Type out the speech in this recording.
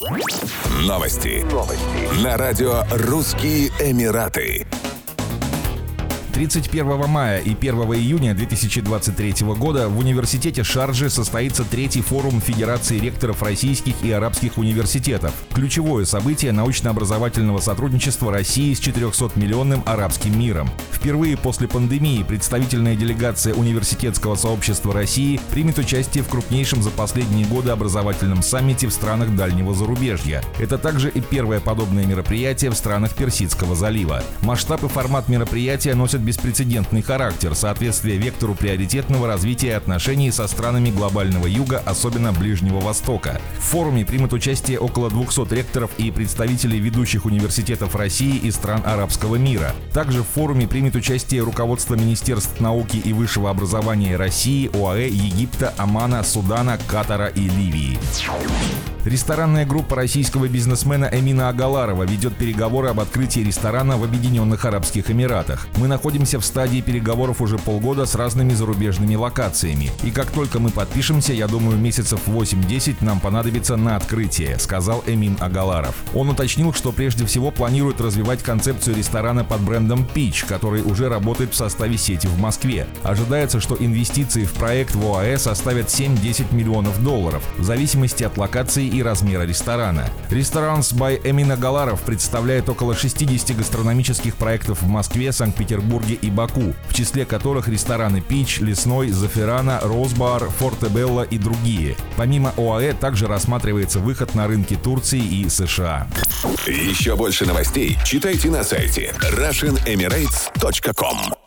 Новости. Новости. На радио «Русские Эмираты». 31 мая и 1 июня 2023 года в университете Шарджи состоится третий форум Федерации ректоров российских и арабских университетов. Ключевое событие научно-образовательного сотрудничества России с 400-миллионным арабским миром. Впервые после пандемии представительная делегация университетского сообщества России примет участие в крупнейшем за последние годы образовательном саммите в странах дальнего зарубежья. Это также и первое подобное мероприятие в странах Персидского залива. Масштаб и формат мероприятия носят беспрецедентный характер, соответствие вектору приоритетного развития отношений со странами глобального юга, особенно Ближнего Востока. В форуме примут участие около 200 ректоров и представителей ведущих университетов России и стран арабского мира. Также в форуме примет участие руководство Министерств науки и высшего образования России, ОАЭ, Египта, Омана, Судана, Катара и Ливии. Ресторанная группа российского бизнесмена Эмина Агаларова ведет переговоры об открытии ресторана в Объединенных Арабских Эмиратах. Мы находимся в стадии переговоров уже полгода с разными зарубежными локациями. И как только мы подпишемся, я думаю, месяцев 8-10 нам понадобится на открытие, сказал Эмин Агаларов. Он уточнил, что прежде всего планирует развивать концепцию ресторана под брендом Peach, который уже работает в составе сети в Москве. Ожидается, что инвестиции в проект в ОАЭ составят 7-10 миллионов долларов, в зависимости от локации и размера ресторана. Ресторанс by Эмина Галаров представляет около 60 гастрономических проектов в Москве, Санкт-Петербурге и Баку, в числе которых рестораны Пич, Лесной, Заферана, Розбар, Фортебелла и другие. Помимо ОАЭ также рассматривается выход на рынки Турции и США. Еще больше новостей читайте на сайте RussianEmirates.com